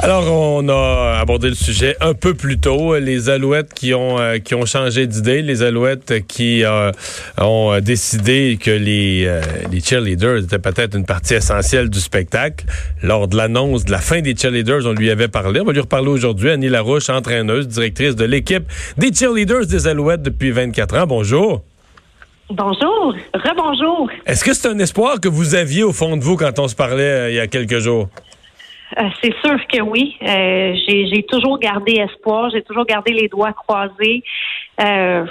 Alors, on a abordé le sujet un peu plus tôt, les Alouettes qui ont euh, qui ont changé d'idée, les Alouettes qui euh, ont décidé que les euh, les cheerleaders étaient peut-être une partie essentielle du spectacle. Lors de l'annonce de la fin des cheerleaders, on lui avait parlé. On va lui reparler aujourd'hui. Annie Larouche, entraîneuse, directrice de l'équipe des cheerleaders des Alouettes depuis 24 ans. Bonjour. Bonjour, rebonjour. Est-ce que c'est un espoir que vous aviez au fond de vous quand on se parlait il y a quelques jours? Euh, c'est sûr que oui. Euh, j'ai toujours gardé espoir, j'ai toujours gardé les doigts croisés. Euh,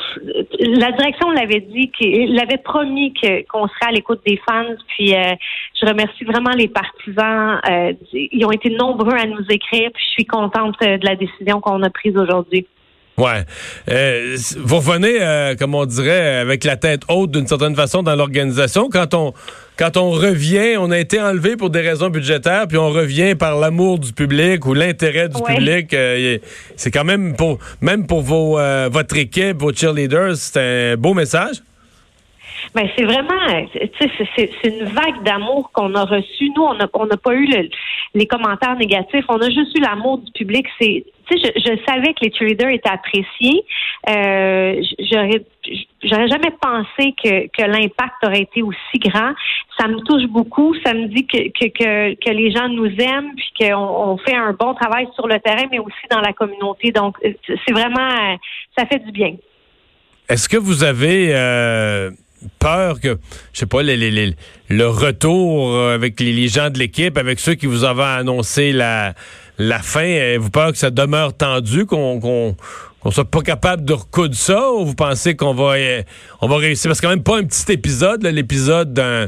la direction l'avait dit, l'avait promis qu'on serait à l'écoute des fans. Puis je remercie vraiment les partisans. ils ont été nombreux à nous écrire. Puis je suis contente de la décision qu'on a prise aujourd'hui. Ouais. Euh, vous revenez, euh, comme on dirait, avec la tête haute d'une certaine façon dans l'organisation. Quand on quand on revient, on a été enlevé pour des raisons budgétaires, puis on revient par l'amour du public ou l'intérêt du public. Euh, c'est quand même pour même pour vos votre équipe, vos cheerleaders, c'est un beau message. Ben c'est vraiment, tu sais, c'est une vague d'amour qu'on a reçu. Nous, on n'a pas eu les commentaires négatifs. On a juste eu l'amour du public. C'est, tu sais, je, savais que les traders étaient appréciés. Euh, j'aurais, j'aurais jamais pensé que, que l'impact aurait été aussi grand. Ça me touche beaucoup. Ça me dit que, que, que, les gens nous aiment, puis qu'on on fait un bon travail sur le terrain, mais aussi dans la communauté. Donc, c'est vraiment, ça fait du bien. Est-ce que vous avez euh, peur que, je sais pas, le retour avec les, gens de l'équipe, avec ceux qui vous avaient annoncé la, la fin, avez-vous peur que ça demeure tendu, qu'on qu'on soit pas capable de recoudre ça, ou vous pensez qu'on va, on va réussir? Parce que quand même pas un petit épisode, l'épisode d'un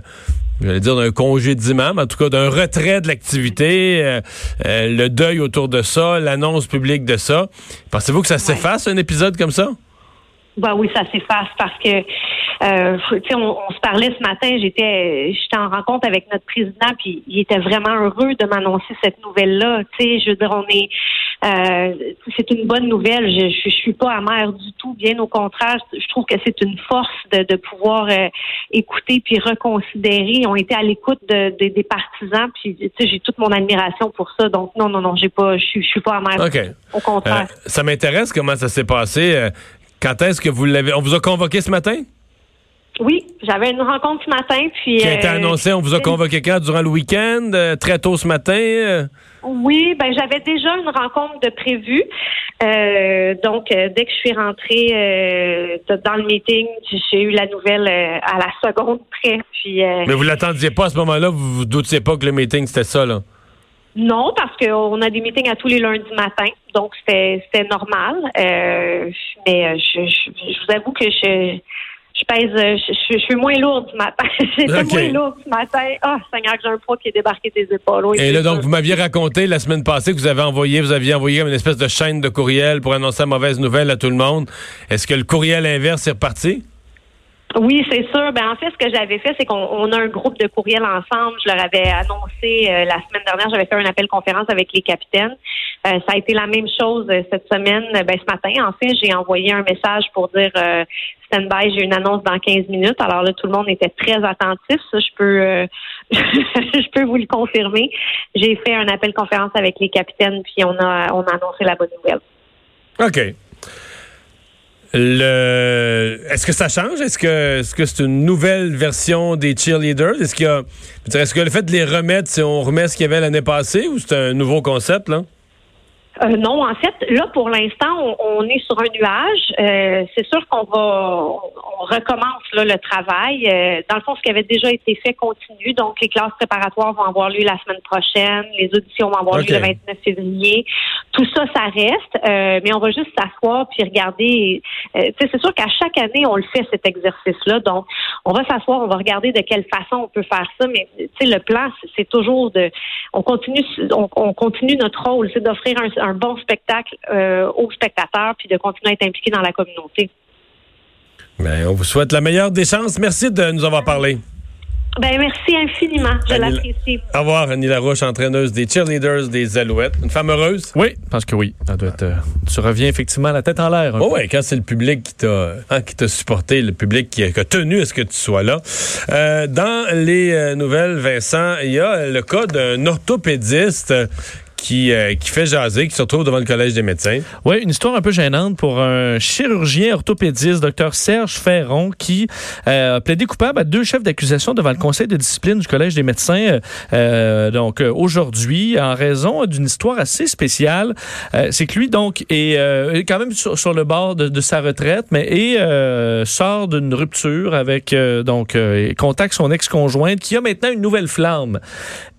j'allais dire d'un congédiement, mais en tout cas d'un retrait de l'activité, euh, euh, le deuil autour de ça, l'annonce publique de ça. Pensez-vous que ça s'efface, un épisode comme ça? Ben oui, ça s'efface parce que euh, on, on, se parlait ce matin, j'étais j'étais en rencontre avec notre président, puis il était vraiment heureux de m'annoncer cette nouvelle-là. Tu sais, je veux dire, on est euh, c'est une bonne nouvelle. Je, je, suis pas amère du tout, bien au contraire. Je trouve que c'est une force de, de pouvoir euh, écouter puis reconsidérer. On était à l'écoute de, des partisans, puis tu sais, j'ai toute mon admiration pour ça. Donc non, non, non, j'ai pas, je suis, je suis pas amère. Au contraire. Euh, ça m'intéresse comment ça s'est passé. Euh, quand est-ce que vous l'avez? On vous a convoqué ce matin? Oui, j'avais une rencontre ce matin. Puis, qui a été euh, annoncé, on vous a convoqué quand? Durant le week-end, euh, très tôt ce matin? Euh? Oui, ben j'avais déjà une rencontre de prévue. donc, dès que je suis rentrée dans le meeting, j'ai eu la nouvelle à la seconde près. Puis, Mais vous l'attendiez pas à ce moment-là? Vous vous doutiez pas que le meeting, c'était ça, là? Non, parce qu'on a des meetings à tous les lundis matin, donc c'était normal. mais je, je, vous avoue que je je pèse, euh, je, suis moins lourde ce matin. J'étais moins lourde ce matin. Ah, oh, Seigneur, j'ai un poids qui est débarqué des épaules. Et là, donc, vous m'aviez raconté la semaine passée que vous avez envoyé, vous aviez envoyé une espèce de chaîne de courriel pour annoncer la mauvaise nouvelle à tout le monde. Est-ce que le courriel inverse est reparti? Oui, c'est sûr. Ben, en fait, ce que j'avais fait, c'est qu'on a un groupe de courriels ensemble. Je leur avais annoncé euh, la semaine dernière, j'avais fait un appel conférence avec les capitaines. Euh, ça a été la même chose euh, cette semaine. Ben, ce matin, en fait, j'ai envoyé un message pour dire stand-by, j'ai une annonce dans 15 minutes. Alors là, tout le monde était très attentif. Ça, je peux je peux vous le confirmer. J'ai fait un appel conférence avec les capitaines, puis on a on a annoncé la bonne nouvelle. OK. Le... Est-ce que ça change? Est-ce que c'est une nouvelle version des cheerleaders? Est-ce que le fait de les remettre, si on remet ce qu'il y avait l'année passée ou c'est un nouveau concept, là? Euh, non, en fait, là, pour l'instant, on, on est sur un nuage. Euh, c'est sûr qu'on va, on, recommence là, le travail. Euh, dans le fond, ce qui avait déjà été fait continue. Donc, les classes préparatoires vont avoir lieu la semaine prochaine. Les auditions vont avoir lieu le 29 février. Tout ça, ça reste. euh, mais on va juste s'asseoir puis regarder. euh, tu sais, c'est sûr qu'à chaque année, on le fait cet exercice-là. Donc, on va s'asseoir, on va regarder de quelle façon on peut faire ça. Mais tu sais, le plan, c'est- c'est toujours de, on continue, on, on continue notre rôle, c'est d'offrir un, un bon spectacle euh, aux spectateurs puis de continuer à être impliqué dans la communauté. Ben, on vous souhaite la meilleure des chances. Merci de nous avoir parlé. Ben merci infiniment, je l'apprécie. Au revoir, Annie Larouche, entraîneuse des cheerleaders des Alouettes. Une femme heureuse? Oui, parce que oui. Ça doit être, euh, tu reviens effectivement la tête en l'air. Oh ouais, quand c'est le public qui t'a hein, qui t'a supporté, le public qui a, qui a tenu à ce que tu sois là. Euh, dans les euh, nouvelles, Vincent, il y a le cas d'un orthopédiste euh, qui, euh, qui fait jaser, qui se retrouve devant le Collège des médecins. Oui, une histoire un peu gênante pour un chirurgien orthopédiste, docteur Serge Ferron, qui euh, a plaidé coupable à deux chefs d'accusation devant le Conseil de discipline du Collège des médecins. euh, euh, donc euh, aujourd'hui, en raison d'une histoire assez spéciale, Euh, c'est que lui donc est quand même sur, le bord de, sa retraite, mais et sort d'une rupture avec donc contacte son ex-conjointe qui a maintenant une nouvelle flamme.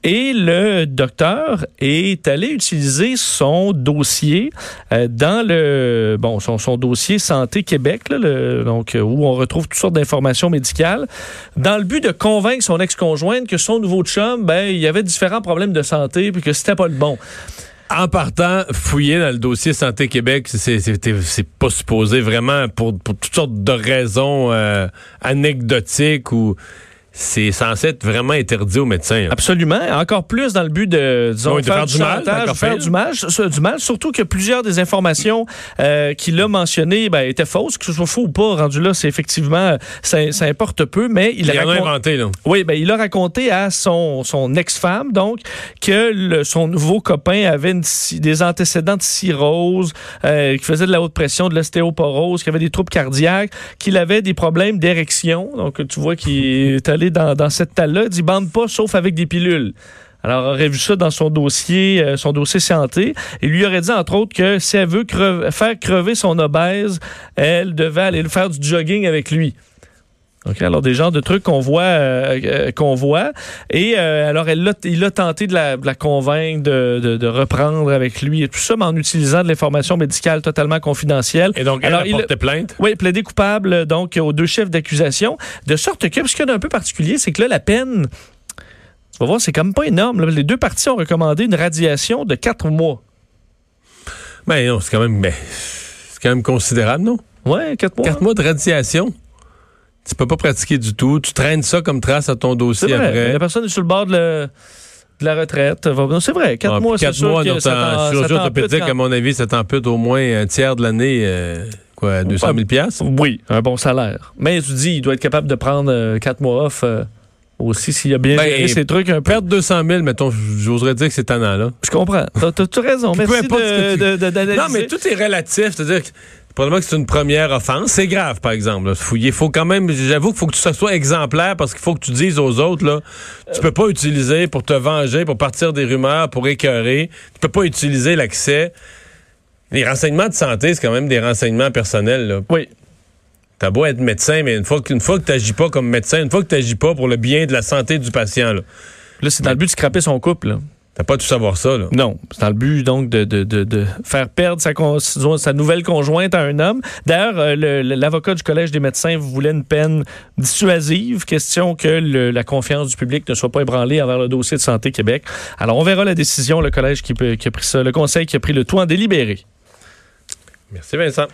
Et le docteur est allé utiliser son dossier euh, dans le bon son, son dossier Santé Québec, là, donc euh, où on retrouve toutes sortes d'informations médicales, dans le but de convaincre son ex-conjointe que son nouveau chum, ben il y avait différents problèmes de santé puis que c'était pas le bon. En partant, fouiller dans le dossier Santé Québec, c'est pas supposé vraiment pour, pour toutes sortes de raisons euh, anecdotiques ou c'est censé être vraiment interdit aux médecins. hein. Absolument. Encore plus dans le but de, disons, Oui, de faire du mal, chantage, faire du mal, s- du mal. Surtout que plusieurs des informations euh, qu'il a mentionnées ben, étaient fausses. Que ce soit faux ou pas, rendu là, c'est effectivement, ça, ça importe peu. Mais il, Il a en a inventé, là. Oui, ben, il a raconté à son, son ex-femme, donc, que le- son nouveau copain avait une des antécédents de cirrhose, euh, qu'il faisait de la haute pression, de l'ostéoporose, qu'il avait des troubles cardiaques, qu'il avait des problèmes d'érection. Donc, tu vois qu'il est allé dans, cette talle-là. Il dit, bande pas, sauf avec des pilules. Alors, on aurait vu ça dans son dossier, euh, son dossier santé. Il lui aurait dit, entre autres, que si elle veut faire crever son obèse, elle devait aller faire du jogging avec lui. OK, alors des genres de trucs qu'on voit, euh, euh, qu'on voit. Et euh, alors elle il a tenté de la, de la convaincre de, de- de reprendre avec lui et tout ça, mais en utilisant de l'information médicale totalement confidentielle. Et donc, elle Alors, a il- porté plainte? Oui, plaidé coupable donc aux deux chefs d'accusation, de sorte que, ce qu'il y a d'un peu particulier, c'est que là, la peine, tu vas voir, c'est quand même pas énorme. là. Les deux parties ont recommandé une radiation de quatre mois. Ben non, c'est quand même ben, c'est quand même considérable, non? Ouais, quatre mois. Quatre mois de radiation? Tu peux pas pratiquer du tout. Tu traînes ça comme trace à ton dossier après. La personne est sur le bord de, le- de la retraite. C'est vrai, quatre Ah, mois, c'est quatre sûr mois que ça chirurgie orthopédique, quand- à mon avis, ça t'ampute au moins un tiers de l'année, euh, quoi, 200 000 piastres? Oui, un bon salaire. Mais tu dis, il doit être capable de prendre euh, quatre mois off euh, aussi s'il a bien Ben, ses trucs un peu. Perdre 200 000, mettons, j'oserais dire que c'est tannant, là. Je comprends. T'as t'as- t'as raison. Peu Merci importe ce que de, tu- de- de- d'analyser. Non, mais tout est relatif. C'est-à-dire que probablement que c'est une première offense. C'est grave, par exemple. Fouiller. faut quand même, j'avoue qu'il faut que tu sois exemplaire parce qu'il faut que tu dises aux autres, là, tu peux pas utiliser pour te venger, pour partir des rumeurs, pour écœurer. Tu peux pas utiliser l'accès. Les renseignements de santé, c'est quand même des renseignements personnels, là. Oui. T'as beau être médecin, mais une fois, que- une fois que t'agis pas comme médecin, une fois que t'agis pas pour le bien de la santé du patient, là, Là, c'est dans le but de scraper son couple. là. T'as pas tout savoir ça, là. Non, c'est dans le but donc de, de, de, de faire perdre sa, con- sa nouvelle conjointe à un homme. D'ailleurs, euh, l'avocat du Collège des médecins voulait une peine dissuasive, question que le- la confiance du public ne soit pas ébranlée envers le dossier de Santé Québec. Alors, on verra la décision, le Collège qui, qui a pris ça, le Conseil qui a pris le tout en délibéré. Merci, Vincent.